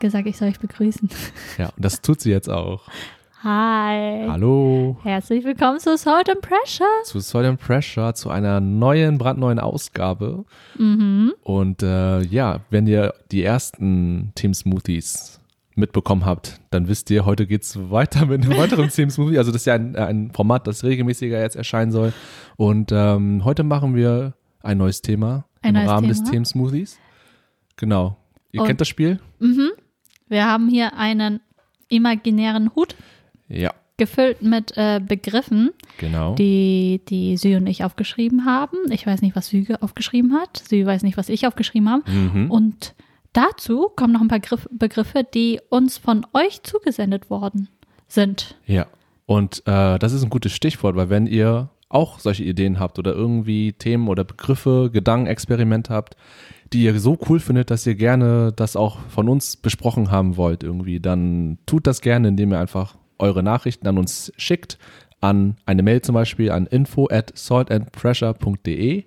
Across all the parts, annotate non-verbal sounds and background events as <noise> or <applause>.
Hat gesagt, ich soll euch begrüßen. <laughs> Ja, und das tut sie jetzt auch. Hi. Hallo Herzlich willkommen zu Salt and Pressure. zu Soil and Pressure, zu einer neuen, brandneuen Ausgabe. Mhm. Und äh, ja, wenn ihr die ersten Team Smoothies mitbekommen habt, dann wisst ihr, heute geht's weiter mit einem weiteren <laughs> Team Smoothie. Also das ist ja ein, ein Format, das regelmäßiger jetzt erscheinen soll. Und ähm, heute machen wir ein neues Thema Ein im neues Rahmen des Thema. Team Smoothies. Genau. Ihr Und- kennt das Spiel? Mhm. Wir haben hier einen imaginären Hut Ja, gefüllt mit äh, Begriffen, genau. die, die Sü und ich aufgeschrieben haben. Ich weiß nicht, was Sü aufgeschrieben hat. Sü weiß nicht, was ich aufgeschrieben habe. Mhm. Und dazu kommen noch ein paar Griff, Begriffe, die uns von euch zugesendet worden sind. Ja, und äh, das ist ein gutes Stichwort, weil wenn ihr auch solche Ideen habt oder irgendwie Themen oder Begriffe, Gedankenexperimente habt, die ihr so cool findet, dass ihr gerne das auch von uns besprochen haben wollt irgendwie, dann tut das gerne, indem ihr einfach eure Nachrichten an uns schickt, an eine Mail zum Beispiel an info at saltandpressure.de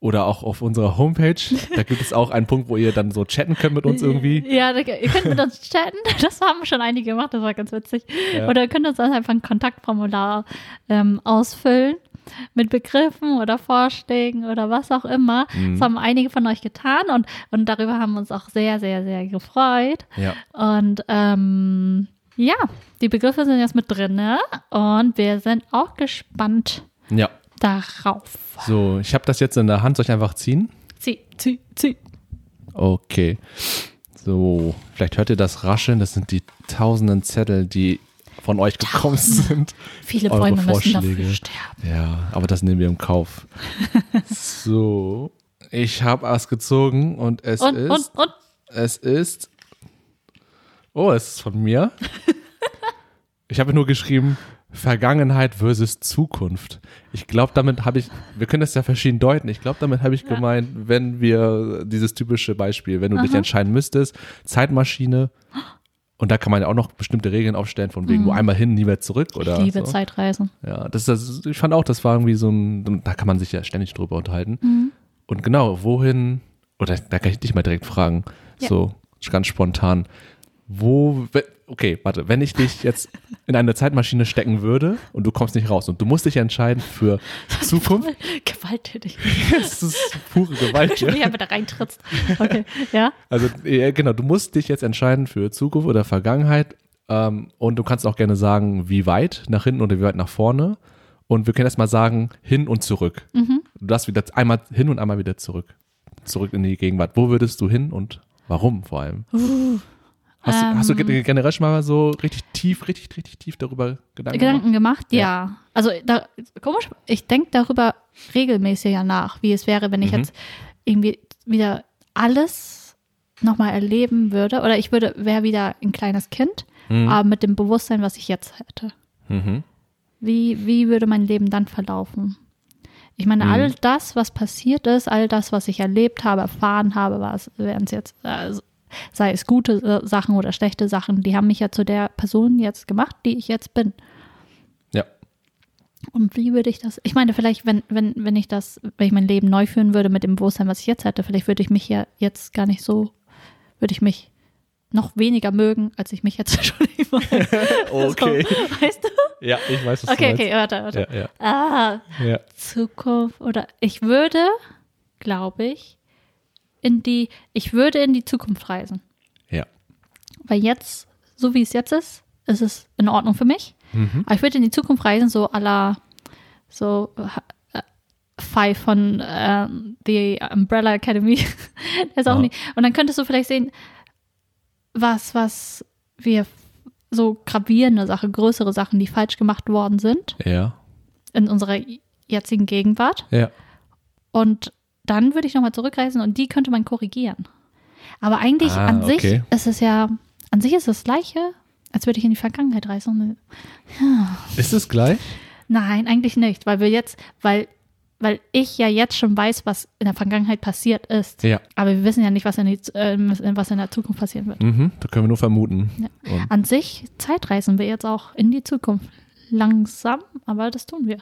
oder auch auf unserer Homepage. Da gibt es auch einen Punkt, wo ihr dann so chatten könnt mit uns irgendwie. Ja, da, ihr könnt mit uns chatten. <laughs> Das haben schon einige gemacht, das war ganz witzig. Ja. Oder ihr könnt uns einfach ein Kontaktformular ähm, ausfüllen mit Begriffen oder Vorschlägen oder was auch immer. Mhm. Das haben einige von euch getan und, und darüber haben wir uns auch sehr, sehr, sehr gefreut. Ja. Und ähm, ja, die Begriffe sind jetzt mit drin ne? und wir sind auch gespannt Ja. Darauf. So, ich habe das jetzt in der Hand. Soll ich einfach ziehen? Zieh, zieh, zieh. Okay. So, vielleicht hört ihr das Rascheln. Das sind die tausenden Zettel, die von euch gekommen sind. Viele Eure Bäume müssen dafür Vorschläge. sterben. Ja, aber das nehmen wir im Kauf. <laughs> So, ich habe es gezogen und es Und, ist. und, und. Es ist. Oh, es ist von mir. <laughs> Ich habe nur geschrieben Vergangenheit versus Zukunft. Ich glaube, damit habe ich, wir können das ja verschieden deuten. Ich glaube, damit habe ich gemeint, wenn wir dieses typische Beispiel, wenn du dich Aha. entscheiden müsstest, Zeitmaschine. Und da kann man ja auch noch bestimmte Regeln aufstellen, von wegen nur einmal hin, nie mehr zurück. Oder Mhm. Ich liebe so. Zeitreisen. Ja, das, das, ich fand auch, das war irgendwie so ein, da kann man sich ja ständig drüber unterhalten. Mhm. Und genau, wohin, oder da kann ich dich mal direkt fragen, Ja. so ganz spontan, wo, okay, warte, wenn ich dich jetzt in eine Zeitmaschine stecken würde und du kommst nicht raus und du musst dich entscheiden für Zukunft, Gewalttätig. <laughs> das ist pure Gewalt. Wenn du Ja? da reintrittst. Okay, ja. Also, ja, genau, du musst dich jetzt entscheiden für Zukunft oder Vergangenheit. Ähm, und du kannst auch gerne sagen, wie weit nach hinten oder wie weit nach vorne. Und wir können erstmal sagen, hin und zurück. Mhm. Du darfst wieder einmal hin und einmal wieder zurück. Zurück in die Gegenwart. Wo würdest du hin und warum vor allem? Hast, du- hast du Ähm. ge- generell schon mal so richtig tief, richtig, richtig tief darüber Gedanken gemacht? Gedanken gemacht? Ja. Also, da, komisch, ich denke darüber regelmäßig ja nach, wie es wäre, wenn ich Mhm. jetzt irgendwie wieder alles nochmal erleben würde. Oder ich würde, wäre wieder ein kleines Kind, Mhm. aber mit dem Bewusstsein, was ich jetzt hätte. Mhm. Wie, wie würde mein Leben dann verlaufen? Ich meine, Mhm. all das, was passiert ist, all das, was ich erlebt habe, erfahren habe, was wären es jetzt, äh, sei es gute äh, Sachen oder schlechte Sachen, die haben mich ja zu der Person jetzt gemacht, die ich jetzt bin. Ja. Und wie würde ich das? Ich meine, vielleicht, wenn, wenn, wenn ich das, wenn ich mein Leben neu führen würde mit dem Bewusstsein, was ich jetzt hätte, vielleicht würde ich mich ja jetzt gar nicht so, würde ich mich noch weniger mögen, als ich mich jetzt <laughs> schon <laughs> immer. Okay. So, weißt du? Ja, ich weiß, was Okay, okay, warte, warte. Ja, ja, Ah, ja. Zukunft oder ich würde, glaube ich, in die, ich würde in die Zukunft reisen. Ja. Weil jetzt, so wie es jetzt ist, ist es in Ordnung für mich. Mhm. Aber ich würde in die Zukunft reisen, so la, so äh, Five von ähm, The Umbrella Academy. <laughs> Ist auch Ah. nicht. Und dann könntest du vielleicht sehen, was, was wir so gravierende Sachen, größere Sachen, die falsch gemacht worden sind Ja. in unserer jetzigen Gegenwart. Ja. Und dann würde ich nochmal zurückreisen und die könnte man korrigieren. Aber eigentlich Ah, an sich okay. ist es ja, an sich ist es das Gleiche, als würde ich in die Vergangenheit reisen. Ist es gleich? Nein, eigentlich nicht, weil wir jetzt, weil, weil ich ja jetzt schon weiß, was in der Vergangenheit passiert ist. Ja. Aber wir wissen ja nicht, was in, die, äh, was in der Zukunft passieren wird. Mhm. Da können wir nur vermuten. Ja. An sich Zeitreisen wir jetzt auch in die Zukunft. Langsam, aber das tun wir.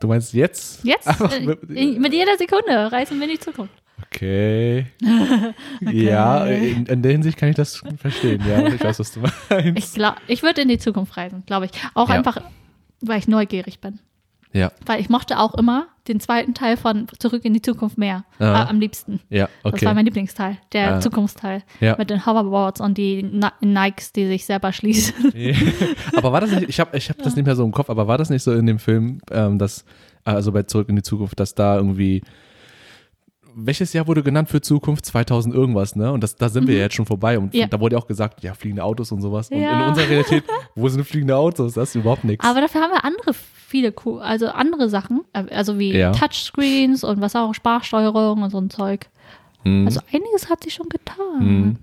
Du meinst jetzt? Jetzt, mit- in, mit jeder Sekunde reisen wir in die Zukunft. <laughs> Okay. Ja, in, in der Hinsicht kann ich das verstehen. Ja, ich weiß, was du meinst. Ich, glaub, ich würde in die Zukunft reisen, glaube ich. Auch Ja. einfach, weil ich neugierig bin. Ja, Weil ich mochte auch immer den zweiten Teil von Zurück in die Zukunft mehr. Ja. Äh, am liebsten. ja, Das okay. war mein Lieblingsteil, der Ah. Zukunftsteil. Ja. Mit den Hoverboards und die Ni- Nikes, die sich selber schließen. <laughs> aber war das nicht, ich habe ich hab das nicht mehr so im Kopf, aber war das nicht so in dem Film, ähm, dass, also bei Zurück in die Zukunft, dass da irgendwie, welches Jahr wurde genannt für Zukunft? 2000 irgendwas, ne? Und das, da sind wir ja jetzt schon vorbei. Und Mhm. Ja. da wurde ja auch gesagt, ja, fliegende Autos und sowas. Und in Ja. unserer Realität, <laughs> wo sind fliegende Autos? Das ist überhaupt nichts. Aber dafür haben wir andere, viele, also andere Sachen. äh, Also wie Ja. Touchscreens und was auch, Sprachsteuerung und so ein Zeug. Hm, Also einiges hat sich schon getan. hm,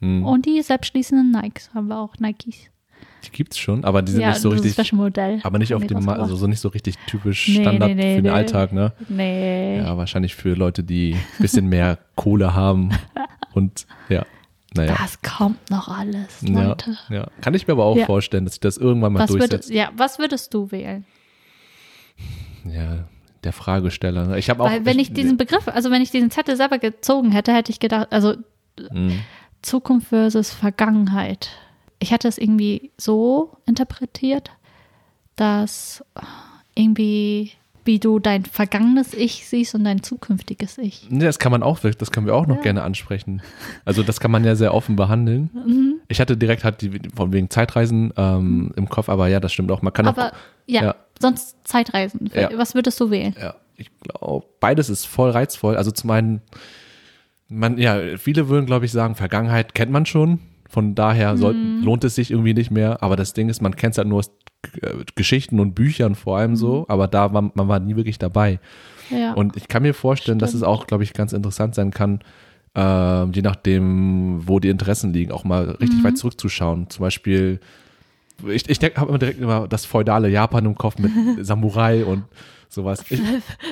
hm. Und die selbstschließenden Nikes haben wir auch, Nikes. Die gibt's schon, aber die sind ja, nicht so richtig, Special Modell. aber nicht auf dem, also so nicht so richtig typisch Nee, Standard nee, nee, für den. Alltag, ne? Nee. Ja, wahrscheinlich für Leute, die ein bisschen mehr <laughs> Kohle haben und ja, naja. Das kommt noch alles, Ja, Leute. ja. Kann ich mir aber auch Ja. vorstellen, dass sich das irgendwann mal Was würdest, durchsetzt. ja, was würdest du wählen? Ja, der Fragesteller. ne? Ich habe auch. Weil wenn ich diesen Begriff, also wenn ich diesen Zettel selber gezogen hätte, hätte ich gedacht, also Mhm. Zukunft versus Vergangenheit. Ich hätte es irgendwie so interpretiert, dass irgendwie wie du dein vergangenes Ich siehst und dein zukünftiges Ich. Nee, das kann man auch, das können wir auch noch Ja. gerne ansprechen. Also das kann man ja sehr offen behandeln. Mhm. Ich hatte direkt halt die, von wegen Zeitreisen ähm, im Kopf, aber ja, das stimmt auch. Man kann Aber auch, ja, ja. sonst Zeitreisen. Ja. Was würdest du wählen? ja, ich glaube, beides ist voll reizvoll. Also zum einen, man, ja, viele würden, glaube ich, sagen, Vergangenheit kennt man schon. Von daher Mhm. lohnt es sich irgendwie nicht mehr. Aber das Ding ist, man kennt es halt nur aus äh, Geschichten und Büchern vor allem so. Mhm. Aber da war man war nie wirklich dabei. Ja. Und ich kann mir vorstellen, dass es Stimmt. auch, glaube ich, ganz interessant sein kann, ähm, je nachdem, wo die Interessen liegen, auch mal richtig Mhm. weit zurückzuschauen. Zum Beispiel, ich, ich habe immer direkt immer das feudale Japan im Kopf mit <laughs> Samurai und sowas. Ich,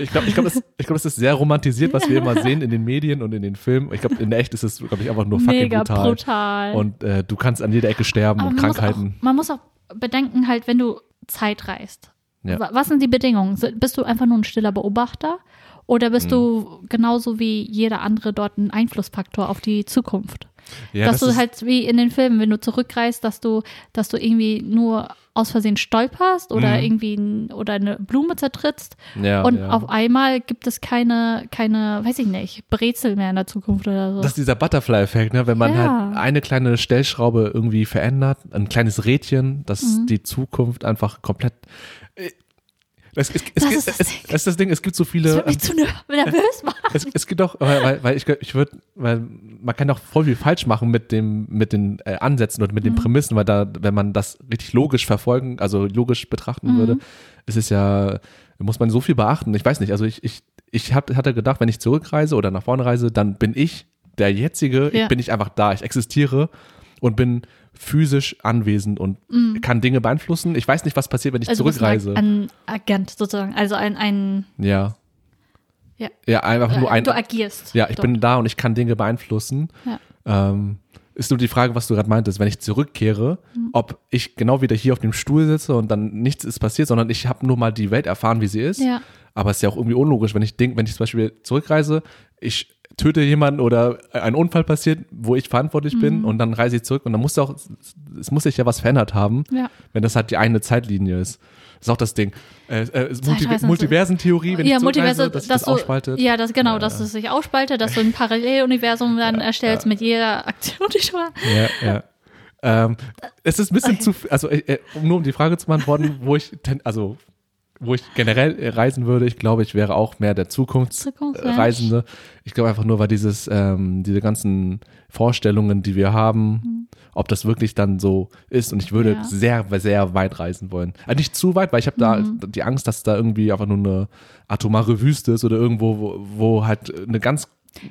ich glaube, ich glaub, es, ich glaub, es ist sehr romantisiert, was wir immer sehen in den Medien und in den Filmen. Ich glaube, in der echt ist es, glaube ich, einfach nur fucking Mega brutal. brutal. Und äh, du kannst an jeder Ecke sterben Aber und man muss, Krankheiten. auch, man muss auch bedenken, halt, wenn du Zeit reist. Ja. Wa- Was sind die Bedingungen? Bist du einfach nur ein stiller Beobachter? Oder Mhm. bist du genauso wie jeder andere dort ein Einflussfaktor auf die Zukunft? Ja, dass das du halt wie in den Filmen, wenn du zurückreist, dass du, dass du irgendwie nur aus Versehen stolperst oder Mhm. irgendwie ein, oder eine Blume zertrittst ja, und ja. auf einmal gibt es keine, keine, weiß ich nicht, Brezel mehr in der Zukunft oder so. Das ist dieser Butterfly-Effekt, ne? wenn man Ja. halt eine kleine Stellschraube irgendwie verändert, ein kleines Rädchen, dass Mhm. die Zukunft einfach komplett. Es, es, es, Das es, ist das es, Ding. es ist das Ding, es gibt so das viele. wird mich zu ner- nervös <laughs> machen. Es, es gibt auch, weil, weil, ich, ich würde, weil man kann auch voll viel falsch machen mit dem, mit den äh, Ansätzen und Mhm. mit den Prämissen, weil da, wenn man das richtig logisch verfolgen, also logisch betrachten Mhm. würde, ist es ja, muss man so viel beachten. Ich weiß nicht, also ich, ich, ich hab, hatte gedacht, wenn ich zurückreise oder nach vorne reise, dann bin ich der jetzige, Ja. ich bin nicht einfach da, ich existiere und bin physisch anwesend und kann Dinge beeinflussen. Ich weiß nicht, was passiert, wenn ich. Also zurückreise. ein, Agent sozusagen, also ein, ein ja. Ja. Ja, einfach nur ein, du agierst. ja, ich dort. bin da und ich kann Dinge beeinflussen. Ja. Ähm, ist nur die Frage, was du gerade meintest, wenn ich zurückkehre, Mhm. ob ich genau wieder hier auf dem Stuhl sitze und dann nichts ist passiert, sondern ich habe nur mal die Welt erfahren, wie sie ist. Ja. Aber es ist ja auch irgendwie unlogisch, wenn ich denke, wenn ich zum Beispiel zurückreise, ich töte jemanden oder ein Unfall passiert, wo ich verantwortlich Mhm. bin und dann reise ich zurück und dann muss auch, es muss sich ja was verändert haben, Ja. wenn das halt die eine Zeitlinie ist. Das ist auch das Ding. Äh, äh, Multi Multiversentheorie, wenn ja, ich Multiverse, dass sich das du, aufspaltet. Ja, das genau, dass es sich aufspaltet, dass du ein Paralleluniversum <laughs> dann erstellst mit jeder Aktion, die du. Ja, ja. Ähm, es ist ein bisschen zu, also äh, äh, um nur um die Frage zu beantworten, wo ich, ten, also wo ich generell äh, reisen würde, ich glaube, ich wäre auch mehr der. Zukunftsreisende. Ich glaube einfach nur, weil dieses, ähm, diese ganzen Vorstellungen, die wir haben, ob das wirklich dann so ist. Und ich würde Mhm. Ja. sehr, sehr weit reisen wollen. Also nicht zu weit, weil ich habe da Mhm. die Angst, dass da irgendwie einfach nur eine atomare Wüste ist oder irgendwo, wo, wo halt eine ganz,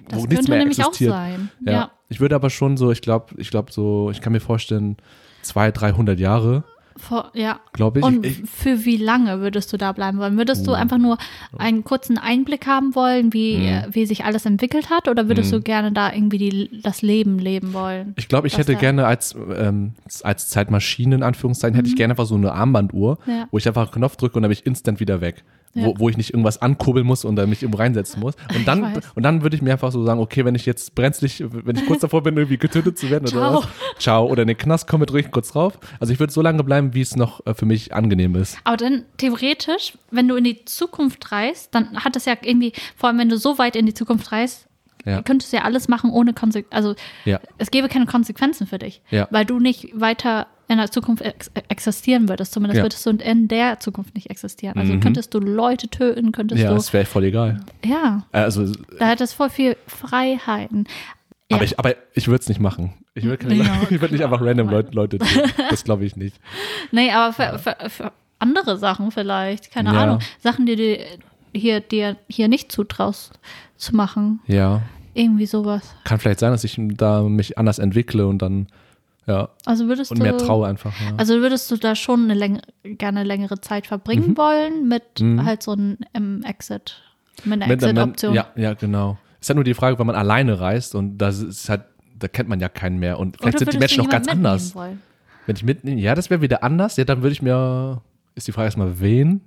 Das wo nichts mehr nämlich existiert. auch sein. Ja. Ja. Ich würde aber schon so, ich glaube, ich glaube so, ich kann mir vorstellen, 200, 300 Jahre, Vor, ja. glaube ich. Und ich. für wie lange würdest du da bleiben wollen? Würdest du Oh. einfach nur einen kurzen Einblick haben wollen, wie, Mhm. äh, wie sich alles entwickelt hat? Oder würdest du gerne da irgendwie die, das Leben leben wollen? Ich glaube, ich hätte gerne als, ähm, als Zeitmaschine, in Anführungszeichen, hätte ich gerne einfach so eine Armbanduhr, Mhm. Ja. wo ich einfach einen Knopf drücke und dann bin ich instant wieder weg. Ja. wo, wo ich nicht irgendwas ankurbeln muss und dann mich irgendwo reinsetzen muss. <laughs> Und dann, und dann würde ich mir einfach so sagen, okay, wenn ich jetzt brenzlig, wenn ich kurz davor bin, irgendwie getötet zu werden oder Ciao. was, ciao, oder in den Knast komme, drücke ich kurz drauf. Also ich würde so lange bleiben, wie es noch äh, für mich angenehm ist. Aber dann theoretisch, wenn du in die Zukunft reist, dann hat das ja irgendwie, vor allem wenn du so weit in die Zukunft reist, Ja. könntest du ja alles machen ohne Konsequenzen. Also Ja. es gäbe keine Konsequenzen für dich, Ja. weil du nicht weiter in der Zukunft ex existieren würdest. Zumindest Ja. würdest du in der Zukunft nicht existieren. Also Mhm. könntest du Leute töten, könntest Ja, du. das wäre voll egal. Ja, Äh, Also, da hat es voll viel Freiheiten. Ja. aber ich, aber ich würde es nicht machen. Ich würde Ja. würd nicht einfach random Leute, Leute töten. <laughs> Das glaube ich nicht. Nee, aber für, für, für andere Sachen vielleicht, keine Ja. Ahnung. Sachen, die du hier, dir hier nicht zutraust zu machen. Ja. Irgendwie sowas. Kann vielleicht sein, dass ich da mich anders entwickle und dann, ja, Also würdest und du. mehr traue einfach. Ja. Also würdest du da schon eine läng gerne längere Zeit verbringen wollen mit Mhm. halt so einem Exit, mit einer Mit einer- Exit-Option? Ja, ja, genau. Ist halt nur die Frage, wenn man alleine reist und das ist halt, da kennt man ja keinen mehr und vielleicht sind die Menschen noch ganz anders. wollen? Wenn ich mitnehme, ja, das wäre wieder anders. Ja, dann würde ich mir, ist die Frage erstmal, wen?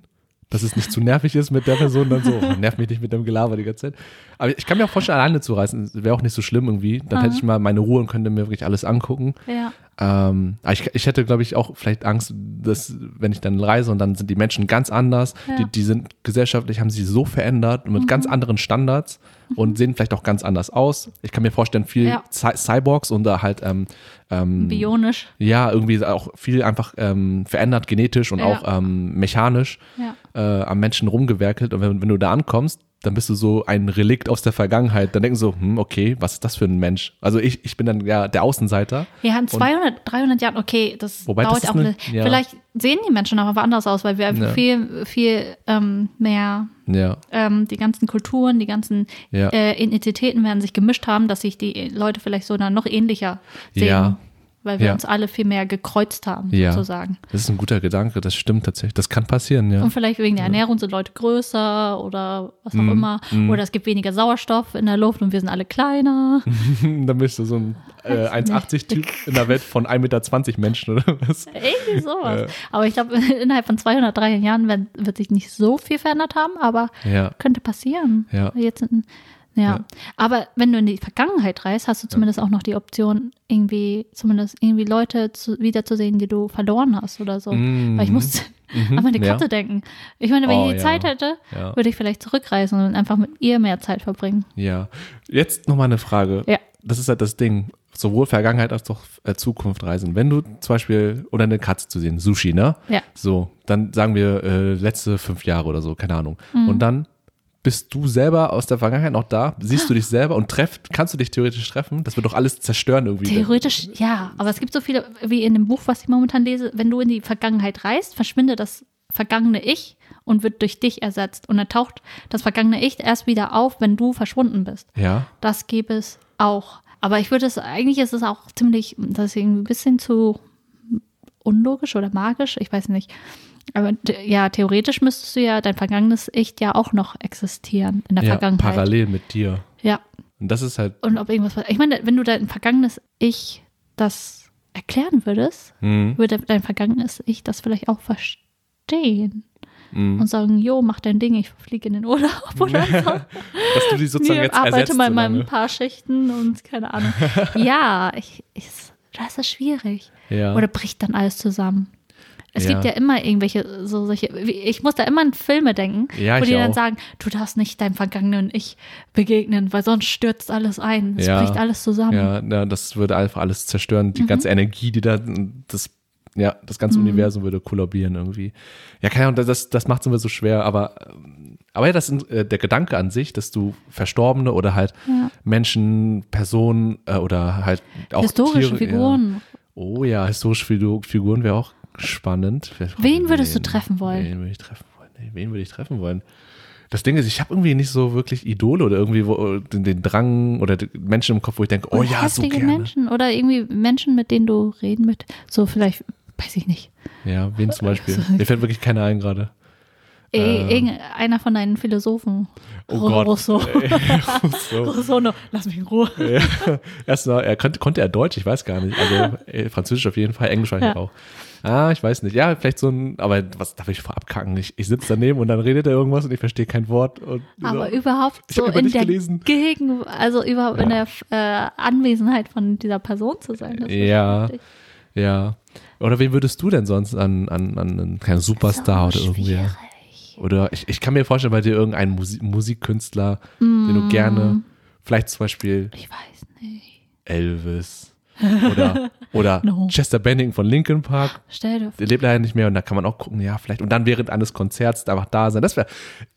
Dass es nicht zu nervig ist mit der Person dann so, oh, nervt mich nicht mit dem Gelaber die ganze Zeit. Aber ich kann mir auch vorstellen, alleine zu reisen, wäre auch nicht so schlimm irgendwie. Dann hätte ich mal meine Ruhe und könnte mir wirklich alles angucken. Ja. Ähm, ich, ich hätte, glaube ich, auch vielleicht Angst, dass, wenn ich dann reise und dann sind die Menschen ganz anders, Ja. Mhm. die, die sind gesellschaftlich, haben sie so verändert mit ganz anderen Standards und sehen vielleicht auch ganz anders aus. Ich kann mir vorstellen, viel Ja. Cy Cyborgs und da halt, ähm, ähm, Bionisch. ja, irgendwie auch viel einfach ähm, verändert, genetisch und Ja. auch ähm, mechanisch äh, am Menschen rumgewerkelt. Und wenn, wenn du da ankommst, dann bist du so ein Relikt aus der Vergangenheit. Dann denken so, hm, okay, was ist das für ein Mensch? Also ich, ich bin dann ja der Außenseiter. Ja, in 200, 300 Jahren, okay, das Wobei, das dauert ist auch. eine- ja. Vielleicht sehen die Menschen aber anders aus, weil wir einfach Ja. viel, viel ähm, mehr Ja, ähm, die ganzen Kulturen, die ganzen äh, Ethnicitäten werden sich gemischt haben, dass sich die Leute vielleicht so dann noch ähnlicher sehen, Ja. Weil wir Ja. uns alle viel mehr gekreuzt haben, Ja. sozusagen. das ist ein guter Gedanke. Das stimmt tatsächlich. Das kann passieren, ja. Und vielleicht wegen der Ernährung sind Leute größer oder was auch Mm, immer. mm. Oder es gibt weniger Sauerstoff in der Luft und wir sind alle kleiner. <laughs> dann bist du so ein äh, Weiß nicht. 1,80-Typ in der Welt von 1,20 Meter Menschen oder was? Irgendwie sowas. Ja. Aber ich glaube, <laughs> innerhalb von 200, 300 Jahren wird, wird sich nicht so viel verändert haben, aber Ja, könnte passieren. Ja. Jetzt in, ja. Ja. Aber wenn du in die Vergangenheit reist, hast du zumindest auch noch die Option, irgendwie, zumindest irgendwie Leute zu, wiederzusehen, die du verloren hast oder so. Mhm. Weil ich musste Mhm. an meine Ja. Katze denken. Ich meine, wenn Oh, ich die ja. Zeit hätte, Ja. würde ich vielleicht zurückreisen und einfach mit ihr mehr Zeit verbringen. ja. Jetzt nochmal eine Frage. Ja. Das ist halt das Ding. Sowohl Vergangenheit als auch äh, Zukunft reisen. Wenn du zum Beispiel, oder eine Katze zu sehen, Sushi, ne? Ja. So, dann sagen wir äh, letzte fünf Jahre oder so, keine Ahnung. Mhm. Und dann bist du selber aus der Vergangenheit noch da? Siehst du dich selber und treff, kannst du dich theoretisch treffen? Das wird doch alles zerstören irgendwie. Theoretisch ja, aber es gibt so viele, wie in dem Buch, was ich momentan lese, wenn du in die Vergangenheit reist, verschwindet das vergangene Ich und wird durch dich ersetzt. Und dann taucht das vergangene Ich erst wieder auf, wenn du verschwunden bist. Ja, Das gäbe es auch. Aber ich würde es, eigentlich ist es auch ziemlich, das ist irgendwie ein bisschen zu unlogisch oder magisch, ich weiß nicht. Aber ja, theoretisch müsstest du ja dein vergangenes Ich ja auch noch existieren in der ja Vergangenheit. parallel mit dir. Ja, Und das ist halt, und ob irgendwas. Ich meine, wenn du dein vergangenes Ich das erklären würdest, mh, würde dein vergangenes Ich das vielleicht auch verstehen mh, und sagen, jo, mach dein Ding, ich fliege in den Urlaub <laughs> oder so. dass du die sozusagen Ich jetzt arbeite ersetzt. mal so in meinen lange. paar Schichten und keine Ahnung. <laughs> ja, ich, ich, das ist schwierig. Ja. Oder bricht dann alles zusammen? Es Ja. gibt ja immer irgendwelche, so solche, ich muss da immer an Filme denken, Ja, wo die dann auch. sagen, du darfst nicht deinem vergangenen Ich begegnen, weil sonst stürzt alles ein. Es Ja. bricht alles zusammen. Ja, ja, das würde einfach alles zerstören. Die ganze Energie, die da, das, ja, das ganze Universum würde kollabieren irgendwie. Ja, keine Ahnung, das, das macht es immer so schwer, aber, aber ja, das ist äh, der Gedanke an sich, dass du Verstorbene oder halt Ja. Menschen, Personen äh, oder halt auch Historische Tiere, Figuren. Ja. Oh ja, historische Figu- Figuren wäre auch spannend. Wen würdest du treffen wollen? Wen würde ich treffen wollen? Nee, wen würde ich treffen wollen? Das Ding ist, ich habe irgendwie nicht so wirklich Idole oder irgendwie wo, den, den Drang oder Menschen im Kopf, wo ich denke, oh Oder ja, so gerne. Menschen oder irgendwie Menschen, mit denen du reden mit, so vielleicht, weiß ich nicht. Ja, wen zum Beispiel? <laughs> So. Mir fällt wirklich keiner ein gerade. Ey, irgendeiner von deinen Philosophen. Oh Gott. Rousseau. <laughs> Rousseau. Rousseau, no, lass mich in Ruhe. Ja. <laughs> Erstmal, er konnte, konnte er Deutsch, ich weiß gar nicht. Also äh, Französisch auf jeden Fall, Englisch wahrscheinlich Ja. auch. Ah, ich weiß nicht. Ja, vielleicht so ein, aber was darf ich vorab kacken? Ich, ich sitze daneben und dann redet er irgendwas und ich verstehe kein Wort. Und Aber so. überhaupt so in der gelesen. Gegen, also überhaupt in der äh, Anwesenheit von dieser Person zu sein. Das Ja. Ja. Oder wen würdest du denn sonst an, an, an einen kleinen Superstar So oder irgendwie? schwierig. Oder ich, ich kann mir vorstellen, bei dir irgendein Musi Musikkünstler, den Mm. du gerne, vielleicht zum Beispiel Ich weiß nicht. Elvis oder, oder <laughs> No. Chester Bennington von Linkin Park. Stell dir Der lebt leider nicht mehr und da kann man auch gucken, ja, vielleicht. Und dann während eines Konzerts einfach da sein. Das wäre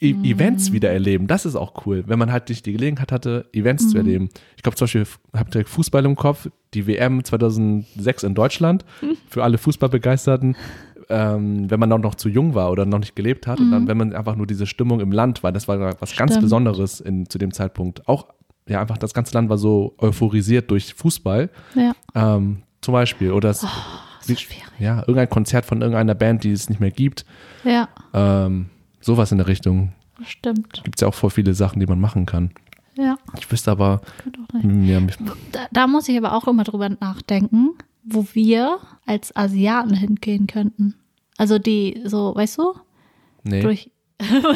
e Mm. Events wieder erleben. Das ist auch cool, wenn man halt nicht die Gelegenheit hatte, Events Mm. zu erleben. Ich glaube zum Beispiel, habt ihr Fußball im Kopf, die WM 2006 in Deutschland, <laughs> für alle Fußballbegeisterten. Ähm, wenn man auch noch zu jung war oder noch nicht gelebt hat und dann, wenn man einfach nur diese Stimmung im Land war, das war was ganz Mm. Stimmt. Besonderes in, zu dem Zeitpunkt. Auch, ja, einfach das ganze Land war so euphorisiert durch Fußball. Ja. Ähm, zum Beispiel. Oder es, Oh, so schwierig. ja, irgendein Konzert von irgendeiner Band, die es nicht mehr gibt. Ja, Ähm, sowas in der Richtung. stimmt. Gibt es ja auch voll viele Sachen, die man machen kann. Ja, Ich wüsste aber, ja, Da, da muss ich aber auch immer drüber nachdenken, wo wir als Asiaten hingehen könnten. Also die, so, weißt du, nee, durch,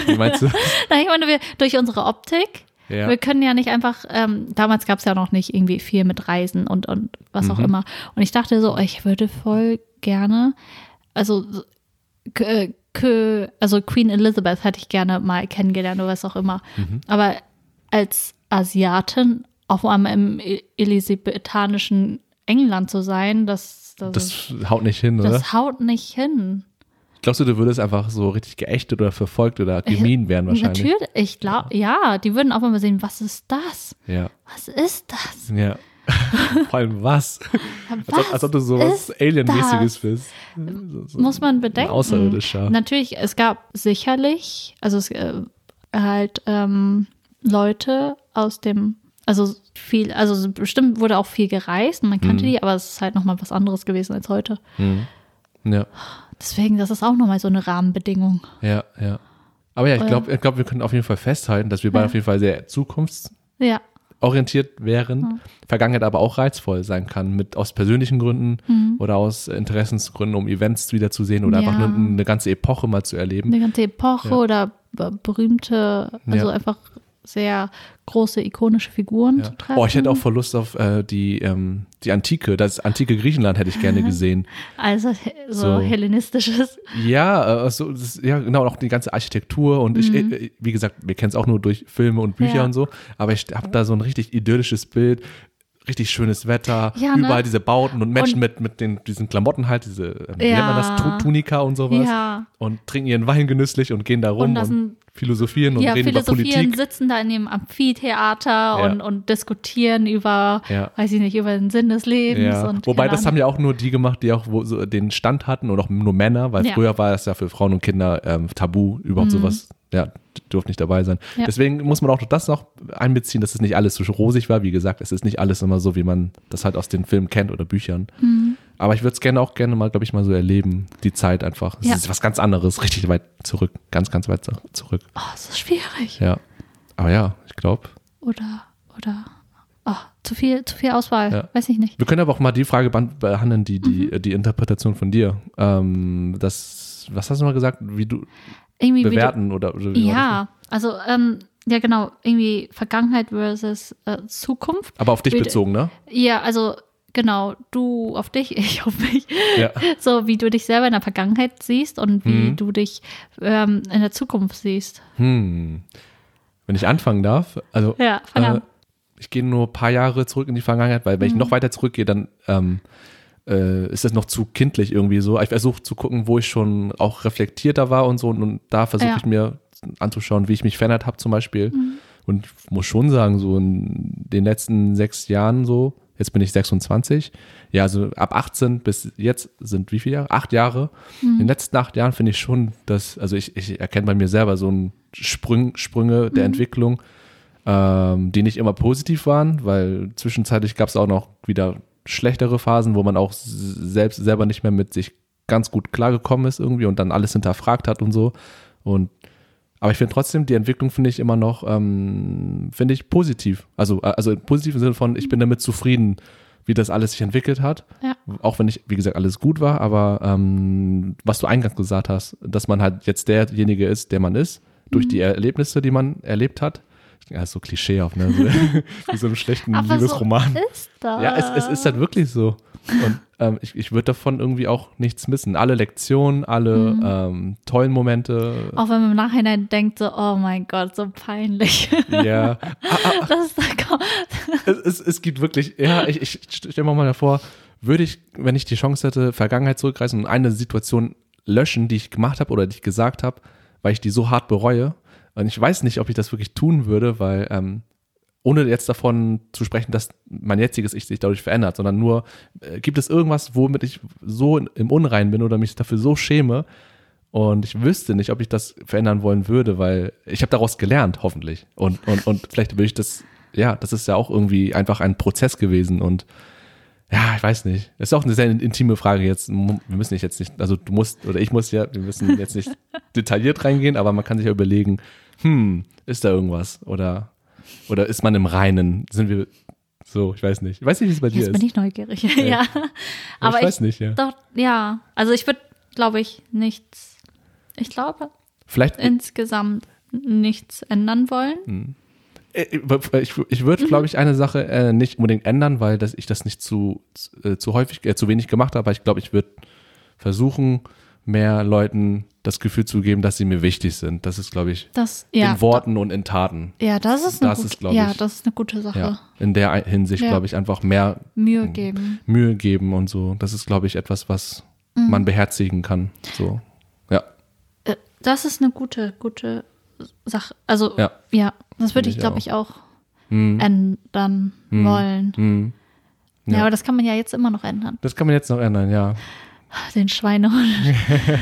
wie meinst du? <laughs> Nein, ich meine, wir, durch unsere Optik. Ja. Wir können ja nicht einfach, ähm, damals gab es ja noch nicht irgendwie viel mit Reisen und, und was auch Mhm. immer. Und ich dachte so, ich würde voll gerne, also, K- also Queen Elizabeth hätte ich gerne mal kennengelernt oder was auch immer. Mhm. Aber als Asiatin auf einmal im E- elisabethanischen England zu sein, das, das, Das haut nicht hin, oder? das haut nicht hin. Glaubst du, du würdest einfach so richtig geächtet oder verfolgt oder gemieden werden wahrscheinlich? Natürlich, ich glaube, ja, die würden auf einmal sehen, was ist das? Ja, Was ist das? ja. <laughs> Vor allem was? Als ob, Was als ob du sowas ist Alienmäßiges bist. So, so Muss man bedenken. Außerirdischer. Natürlich, es gab sicherlich, also es äh, halt ähm, Leute aus dem, also viel, also bestimmt wurde auch viel gereist und man kannte Mhm. die, aber es ist halt nochmal was anderes gewesen als heute. Mhm. Ja, Deswegen, das ist auch nochmal so eine Rahmenbedingung. ja, ja. Aber ja, ich Ja. glaube, ich glaub, wir können auf jeden Fall festhalten, dass wir beide Ja. auf jeden Fall sehr zukunftsorientiert Ja, wären, Mhm. Vergangenheit aber auch reizvoll sein kann, mit aus persönlichen Gründen Mhm. oder aus Interessensgründen, um Events wiederzusehen oder Ja. einfach nur eine ganze Epoche mal zu erleben. eine ganze Epoche Ja. oder berühmte, also Ja. einfach sehr große ikonische Figuren Ja. zu treffen. Oh, ich hätte auch voll Lust auf äh, die, ähm, die Antike, das antike Griechenland hätte ich gerne <laughs> gesehen. Also so, So. hellenistisches. Ja, äh, so, das, ja, genau, auch die ganze Architektur und ich, äh, wie gesagt, wir kennen es auch nur durch Filme und Bücher Mhm. Ja. und so, aber ich habe da so ein richtig idyllisches Bild, richtig schönes Wetter, Ja, ne? überall diese Bauten und Menschen Und- mit, mit den, diesen Klamotten halt, diese, äh, wie nennt man das, Ja. Tu- Tunika und sowas Ja. und trinken ihren Wein genüsslich und gehen da rum Und und, das philosophieren und ja, reden über philosophieren, Politik. sitzen da in dem Amphitheater Ja. und, und diskutieren über, Ja. weiß ich nicht, über den Sinn des Lebens. Ja. Und Wobei das haben ja auch nur die gemacht, die auch wo, so den Stand hatten und auch nur Männer, weil Ja. früher war es ja für Frauen und Kinder ähm, tabu, überhaupt sowas, ja, durfte nicht dabei sein. Ja. Deswegen muss man auch das noch einbeziehen, dass es nicht alles so rosig war. Wie gesagt, es ist nicht alles immer so, wie man das halt aus den Filmen kennt oder Büchern. Mhm. Aber ich würde es gerne auch gerne mal, glaube ich, mal so erleben, die Zeit einfach. Es Ja. ist was ganz anderes, richtig weit zurück, ganz, ganz weit zurück. Oh, das ist schwierig. Ja. Aber ja, ich glaube, Oder, oder, oh, zu viel, zu viel Auswahl. Ja. Weiß ich nicht. Wir können aber auch mal die Frage behan- behandeln, die, die, Mhm. die Interpretation von dir. Ähm, das, was hast du mal gesagt, wie du Irgendwie wie bewerten oder, oder war Ja, also, ähm, ja, genau, irgendwie Vergangenheit versus äh, Zukunft. Aber auf dich Wie- bezogen, ne? Ja, also, genau, du auf dich, <laughs> ich auf mich. Ja. So wie du dich selber in der Vergangenheit siehst und wie Mhm. du dich ähm, in der Zukunft siehst. Hm. Wenn ich anfangen darf, also Ja, fang äh, an. ich gehe nur ein paar Jahre zurück in die Vergangenheit, weil wenn Mhm. ich noch weiter zurückgehe, dann ähm, äh, ist das noch zu kindlich irgendwie so. Ich versuche zu gucken, wo ich schon auch reflektierter war und so und, und da versuche Ja. ich mir anzuschauen, wie ich mich verändert habe zum Beispiel. Mhm. Und ich muss schon sagen, so in den letzten sechs Jahren so, jetzt bin ich 26, ja, also ab 18 bis jetzt sind wie viele Jahre? Acht Jahre. Mhm. In den letzten acht Jahren finde ich schon, dass, also ich, ich erkenne bei mir selber so ein Sprung, Sprünge Mhm. der Entwicklung, ähm, die nicht immer positiv waren, weil zwischenzeitlich gab es auch noch wieder schlechtere Phasen, wo man auch selbst selber nicht mehr mit sich ganz gut klargekommen ist irgendwie und dann alles hinterfragt hat und so. Und Aber ich finde trotzdem, die Entwicklung finde ich immer noch, ähm, finde ich positiv. Also, äh, also positiv im Sinne von, ich bin damit zufrieden, wie das alles sich entwickelt hat. Ja. Auch wenn nicht, wie gesagt, alles gut war, aber ähm, was du eingangs gesagt hast, dass man halt jetzt derjenige ist, der man ist, durch Mhm. die Erlebnisse, die man erlebt hat. Ja, so klischeehaft, ne? So, <laughs> wie so einem schlechten Aber Liebesroman. so ist das. Ja, es, es ist halt wirklich so. Und ähm, ich, ich würde davon irgendwie auch nichts missen. Alle Lektionen, alle Mhm. ähm, tollen Momente. Auch wenn man im Nachhinein denkt, so, oh mein Gott, so peinlich. Ja, <laughs> das ist, <laughs> es, es, es gibt wirklich, ja, ich, ich stelle mir mal davor, würde ich, wenn ich die Chance hätte, Vergangenheit zurückreisen und eine Situation löschen, die ich gemacht habe oder die ich gesagt habe, weil ich die so hart bereue. Und ich weiß nicht, ob ich das wirklich tun würde, weil ähm, ohne jetzt davon zu sprechen, dass mein jetziges Ich sich dadurch verändert, sondern nur, äh, gibt es irgendwas, womit ich so im Unrein bin oder mich dafür so schäme und ich wüsste nicht, ob ich das verändern wollen würde, weil ich habe daraus gelernt, hoffentlich. Und, und, und vielleicht würde ich das, ja, das ist ja auch irgendwie einfach ein Prozess gewesen und ja, ich weiß nicht. Das ist auch eine sehr intime Frage jetzt. Wir müssen nicht jetzt nicht, also du musst oder ich muss ja, wir müssen jetzt nicht <laughs> detailliert reingehen, aber man kann sich ja überlegen, hm, ist da irgendwas oder oder ist man im Reinen? Sind wir so, ich weiß nicht. Ich weiß nicht, wie es bei dir Jetzt ist. bin ich neugierig. ja. <laughs> Aber ich ich, weiß nicht, ja. doch, ja. Also ich würde, glaube ich, nichts, ich glaube, Vielleicht insgesamt nichts ändern wollen. Äh, Ich, ich würde, glaube ich, eine Sache äh, nicht unbedingt ändern, weil das, ich das nicht zu, äh, zu häufig, äh, zu wenig gemacht habe. Aber ich glaube, ich würde versuchen, mehr Leuten das Gefühl zu geben, dass sie mir wichtig sind. Das ist, glaube ich, Das, ja. in Worten und in Taten. Ja, das ist eine, Das gut, ist, ja, ich, das ist eine gute Sache. Ja. In der Hinsicht, glaube ich, einfach mehr Mühe geben. Mühe geben und so. Das ist, glaube ich, etwas, was Mhm. man beherzigen kann. So, ja. Äh, Das ist eine gute, gute Sache. Also, Ja. ja, das würde ich, glaube ich, auch Hm, ändern wollen. hm. Ja. Ja. aber das kann man ja jetzt immer noch ändern. Das kann man jetzt noch ändern, ja. Den Schweinehund <laughs>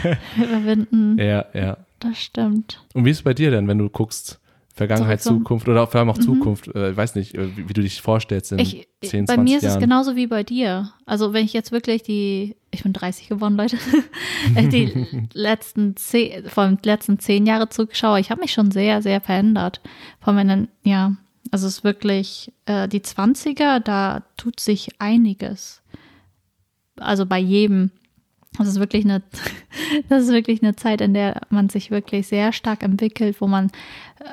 <laughs> überwinden. Ja, ja. Das stimmt. Und wie ist es bei dir denn, wenn du guckst, Vergangenheit, Zukunft oder vor allem auch Zukunft, äh, ich weiß nicht, äh, wie, wie du dich vorstellst in Ich, 10, 20 bei mir ist Jahren. es genauso wie bei dir. Also wenn ich jetzt wirklich die, ich bin 30 geworden, Leute, <laughs> ich <laughs> die letzten zehn, vor allem letzten zehn Jahre zurückschaue, ich habe mich schon sehr, sehr verändert. Von meinen, ja, also es ist wirklich äh, die 20er, da tut sich einiges. Also bei jedem. Das ist wirklich eine, <laughs> das ist wirklich eine Zeit, in der man sich wirklich sehr stark entwickelt, wo man äh,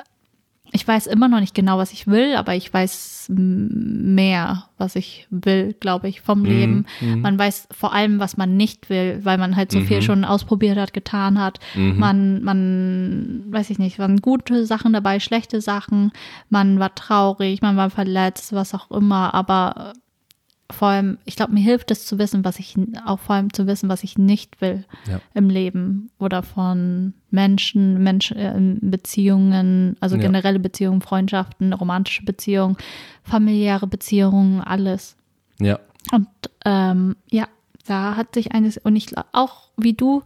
ich weiß immer noch nicht genau, was ich will, aber ich weiß mehr, was ich will, glaube ich, vom Leben. Man weiß vor allem, was man nicht will, weil man halt so viel schon ausprobiert hat, getan hat. Man, man, weiß ich nicht, waren gute Sachen dabei, schlechte Sachen. Man war traurig, man war verletzt, was auch immer, aber vor allem, ich glaube, mir hilft es zu wissen, was ich, auch vor allem zu wissen, was ich nicht will Ja. im Leben oder von Menschen, Mensch, äh, Beziehungen, also Ja. generelle Beziehungen, Freundschaften, romantische Beziehungen, familiäre Beziehungen, alles. Ja, Und ähm, ja, da hat sich eines, und ich auch wie du,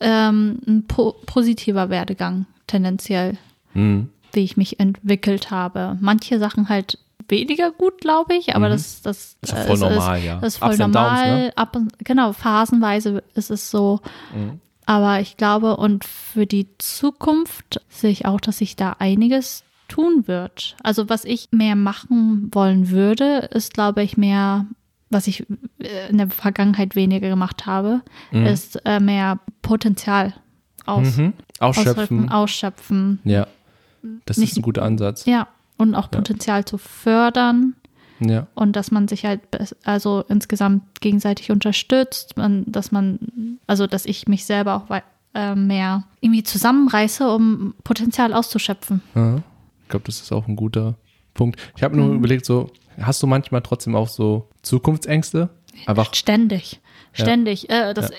ähm, ein po positiver Werdegang tendenziell, hm. wie ich mich entwickelt habe. Manche Sachen halt weniger gut, glaube ich, aber das, das Mhm. Ist äh, voll es normal, ja. Das ist voll Ups and Downs, normal. ne? Ab und, genau, phasenweise ist es so. Mhm. Aber ich glaube, und für die Zukunft sehe ich auch, dass sich da einiges tun wird. Also was ich mehr machen wollen würde, ist, glaube ich, mehr, was ich äh, in der Vergangenheit weniger gemacht habe, ist äh, mehr Potenzial aus, Mhm. Ausschöpfen. ausschöpfen, ausschöpfen. Ja, das Nicht- ist ein guter Ansatz. Ja, und auch Potenzial zu fördern Ja, und dass man sich halt also insgesamt gegenseitig unterstützt, man, dass man, also dass ich mich selber auch äh, mehr irgendwie zusammenreiße, um Potenzial auszuschöpfen. ja. ich glaube, das ist auch ein guter Punkt. Ich habe nur Mhm. überlegt, so, hast du manchmal trotzdem auch so Zukunftsängste? Einfach, Ständig, ständig. Äh, das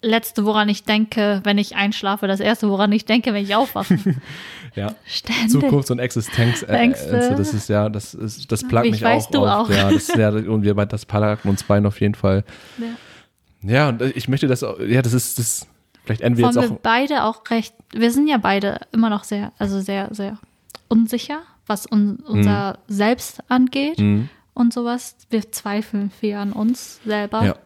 Letzte, woran ich denke, wenn ich einschlafe, das Erste, woran ich denke, wenn ich aufwache. <laughs> ja. Ständig. Zukunfts- und Existenzängste, Ängste. das ist ja, das ist, das plagt mich auch. du auch. Ja, das ist ja, und wir das plagt uns beiden auf jeden Fall. Ja. Ja, und ich möchte das, ja, das ist, das, vielleicht enden wir Wollen jetzt wir auch, beide auch recht, wir sind ja beide immer noch sehr, also sehr, sehr unsicher, was un, unser Selbst angeht Mhm. und sowas. Wir zweifeln viel an uns selber. ja.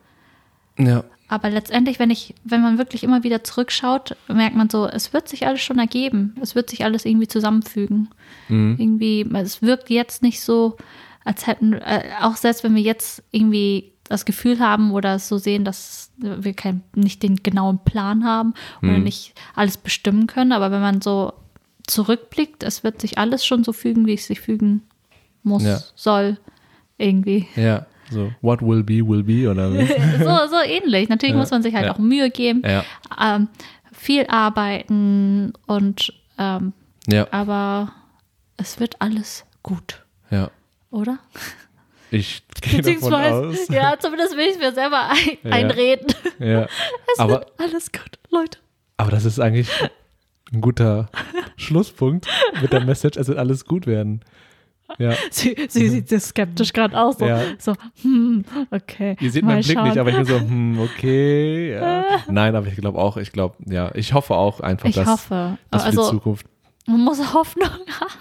Ja, aber letztendlich, wenn ich, wenn man wirklich immer wieder zurückschaut, merkt man so, es wird sich alles schon ergeben. Es wird sich alles irgendwie zusammenfügen. Mhm. Irgendwie, es wirkt jetzt nicht so, als hätten, äh, auch selbst wenn wir jetzt irgendwie das Gefühl haben oder so sehen, dass wir kein, nicht den genauen Plan haben oder Mhm. nicht alles bestimmen können, aber wenn man so zurückblickt, es wird sich alles schon so fügen, wie es sich fügen muss, Ja. soll, irgendwie. Ja, so, what will be, will be, oder <laughs> so, so ähnlich. Natürlich Ja, muss man sich halt ja. auch Mühe geben, ja, ähm, viel arbeiten und ähm, ja, aber es wird alles gut, ja. oder? Ich <laughs> gehe davon aus. <laughs> ja, zumindest will ich es mir selber ein, einreden. Ja. Es Aber, wird alles gut, Leute. aber das ist eigentlich ein guter Schlusspunkt mit der Message, es wird alles gut werden. Ja, <laughs> Sie, sie sieht sehr skeptisch gerade aus. So, Ja. so hm, okay. ihr seht meinen Blick schauen. nicht, aber ich bin so, hm, <laughs> okay, ja. <laughs> Nein, aber ich glaube auch, ich glaube, ja, ich hoffe auch einfach, Ich dass, hoffe. dass für die Also, Zukunft, man muss Hoffnung haben.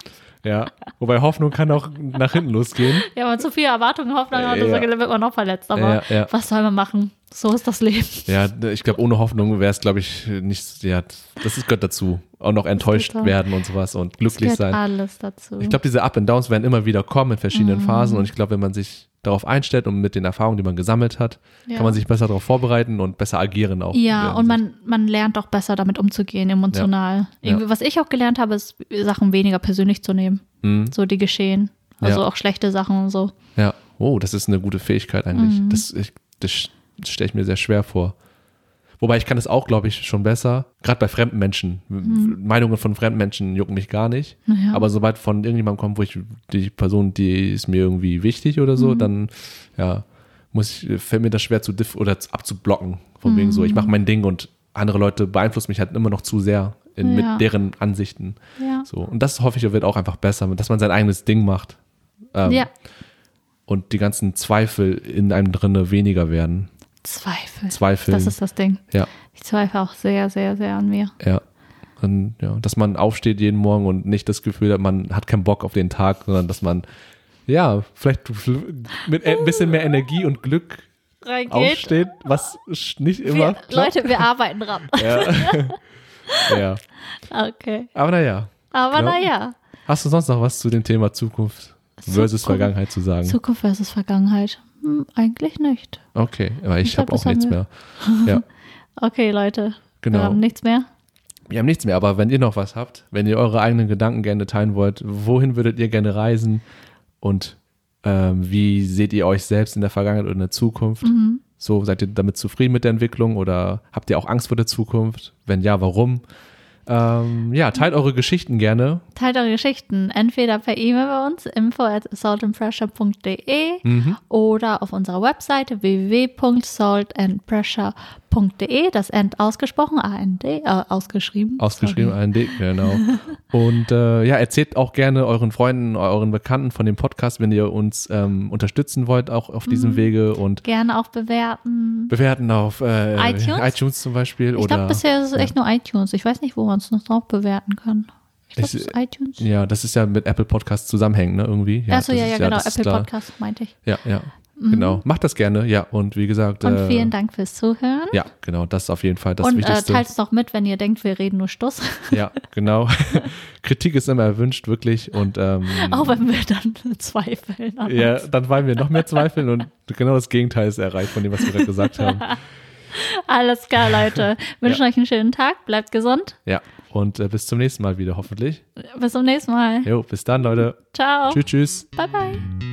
Ja. Wobei Hoffnung kann auch nach hinten losgehen. Ja, wenn man zu viele Erwartungen, Hoffnung hat, Ja. dann wird man noch verletzt. Aber Ja, ja. was soll man machen? So ist das Leben. Ja, ich glaube, ohne Hoffnung wäre es, glaube ich, nicht, ja, das ist, gehört dazu. Auch noch enttäuscht werden und sowas und glücklich gehört sein. alles dazu. Ich glaube, diese Up and Downs werden immer wieder kommen in verschiedenen Mhm. Phasen und ich glaube, wenn man sich darauf einstellt und mit den Erfahrungen, die man gesammelt hat, ja. kann man sich besser darauf vorbereiten und besser agieren auch. Ja, und man, man lernt auch besser damit umzugehen, emotional. Ja. Irgendwie, Was ich auch gelernt habe, ist, Sachen weniger persönlich zu nehmen. Hinsicht. So die geschehen. Also Ja. auch schlechte Sachen und so. Mhm. Ja, oh, das ist eine gute Fähigkeit eigentlich. Mhm. Das, ich, das stelle ich mir sehr schwer vor. Wobei ich kann es auch, glaube ich, schon besser. Gerade bei fremden Menschen. Meinungen von fremden Menschen jucken mich gar nicht. Naja. Aber sobald von irgendjemandem kommt, wo ich die Person, die ist mir irgendwie wichtig oder so, Mhm. dann ja, muss ich, fällt mir das schwer zu diff oder zu- abzublocken. Von wegen so, ich Mhm. mache mein Ding und andere Leute beeinflussen mich halt immer noch zu sehr in, Ja. mit deren Ansichten. ja. So. Und das hoffe ich, wird auch einfach besser, dass man sein eigenes Ding macht. Ähm, ja. Und die ganzen Zweifel in einem drinne weniger werden. Zweifel. Zweifel. Das ist das Ding. Ja. Ich zweifle auch sehr, sehr, sehr an mir. Ja. Und, ja. Dass man aufsteht jeden Morgen und nicht das Gefühl hat, man hat keinen Bock auf den Tag, sondern dass man, ja, vielleicht mit ein bisschen mehr Energie und Glück Reingeht. aufsteht, was nicht immer. Wir, klappt. Leute, wir arbeiten dran. Ja. <laughs> ja. Okay. Aber naja. Aber Ja. naja. Hast du sonst noch was zu dem Thema Zukunft versus Zukunft. Vergangenheit zu sagen? Zukunft versus Vergangenheit. Hm, eigentlich nicht. Okay, aber ich Ich habe auch nichts mehr. <laughs> Ja, Okay, Leute. genau. Wir haben nichts mehr. Wir haben nichts mehr, aber wenn ihr noch was habt, wenn ihr eure eigenen Gedanken gerne teilen wollt, wohin würdet ihr gerne reisen und ähm, wie seht ihr euch selbst in der Vergangenheit oder in der Zukunft? Mhm. So, seid ihr damit zufrieden mit der Entwicklung oder habt ihr auch Angst vor der Zukunft? Wenn ja, warum? Ähm, ja, teilt eure Geschichten gerne. Teilt eure Geschichten entweder per E-Mail bei uns, info at saltandpressure.de Mhm. oder auf unserer Webseite www.saltandpressure.de. Das End ausgesprochen, AND, äh, ausgeschrieben. Ausgeschrieben, Sorry. AND, genau. <laughs> Und äh, ja, erzählt auch gerne euren Freunden, euren Bekannten von dem Podcast, wenn ihr uns ähm, unterstützen wollt, auch auf diesem Mhm. Wege und Gerne auch bewerten. bewerten auf äh, iTunes? iTunes zum Beispiel. Ich glaube, bisher ist es echt nur iTunes. Ich weiß nicht, wo man es noch drauf bewerten kann. Ich glaube, Ich- ist iTunes. Ja, das ist ja mit Apple Podcasts zusammenhängen, ne, irgendwie. Ja, Achso, das ja, ja, ist, genau. das Apple klar. Podcast meinte ich. Ja, ja, genau. Macht das gerne, ja. Und wie gesagt, Und äh, vielen Dank fürs Zuhören. ja, genau, das ist auf jeden Fall das Und äh, Wichtigste. teilt es auch mit, wenn ihr denkt, wir reden nur Stuss. <laughs> ja, genau. <laughs> Kritik ist immer erwünscht, wirklich. Und ähm, Auch wenn wir dann zweifeln. ja, uns. <laughs> dann wollen wir noch mehr zweifeln und genau das Gegenteil ist erreicht von dem, was wir gerade gesagt haben. Alles klar, Leute. Wünschen euch einen schönen Tag. Bleibt gesund. Ja, und äh, bis zum nächsten Mal wieder, hoffentlich. Bis zum nächsten Mal. Jo, bis dann, Leute. Ciao. Tschüss, tschüss. Bye, bye.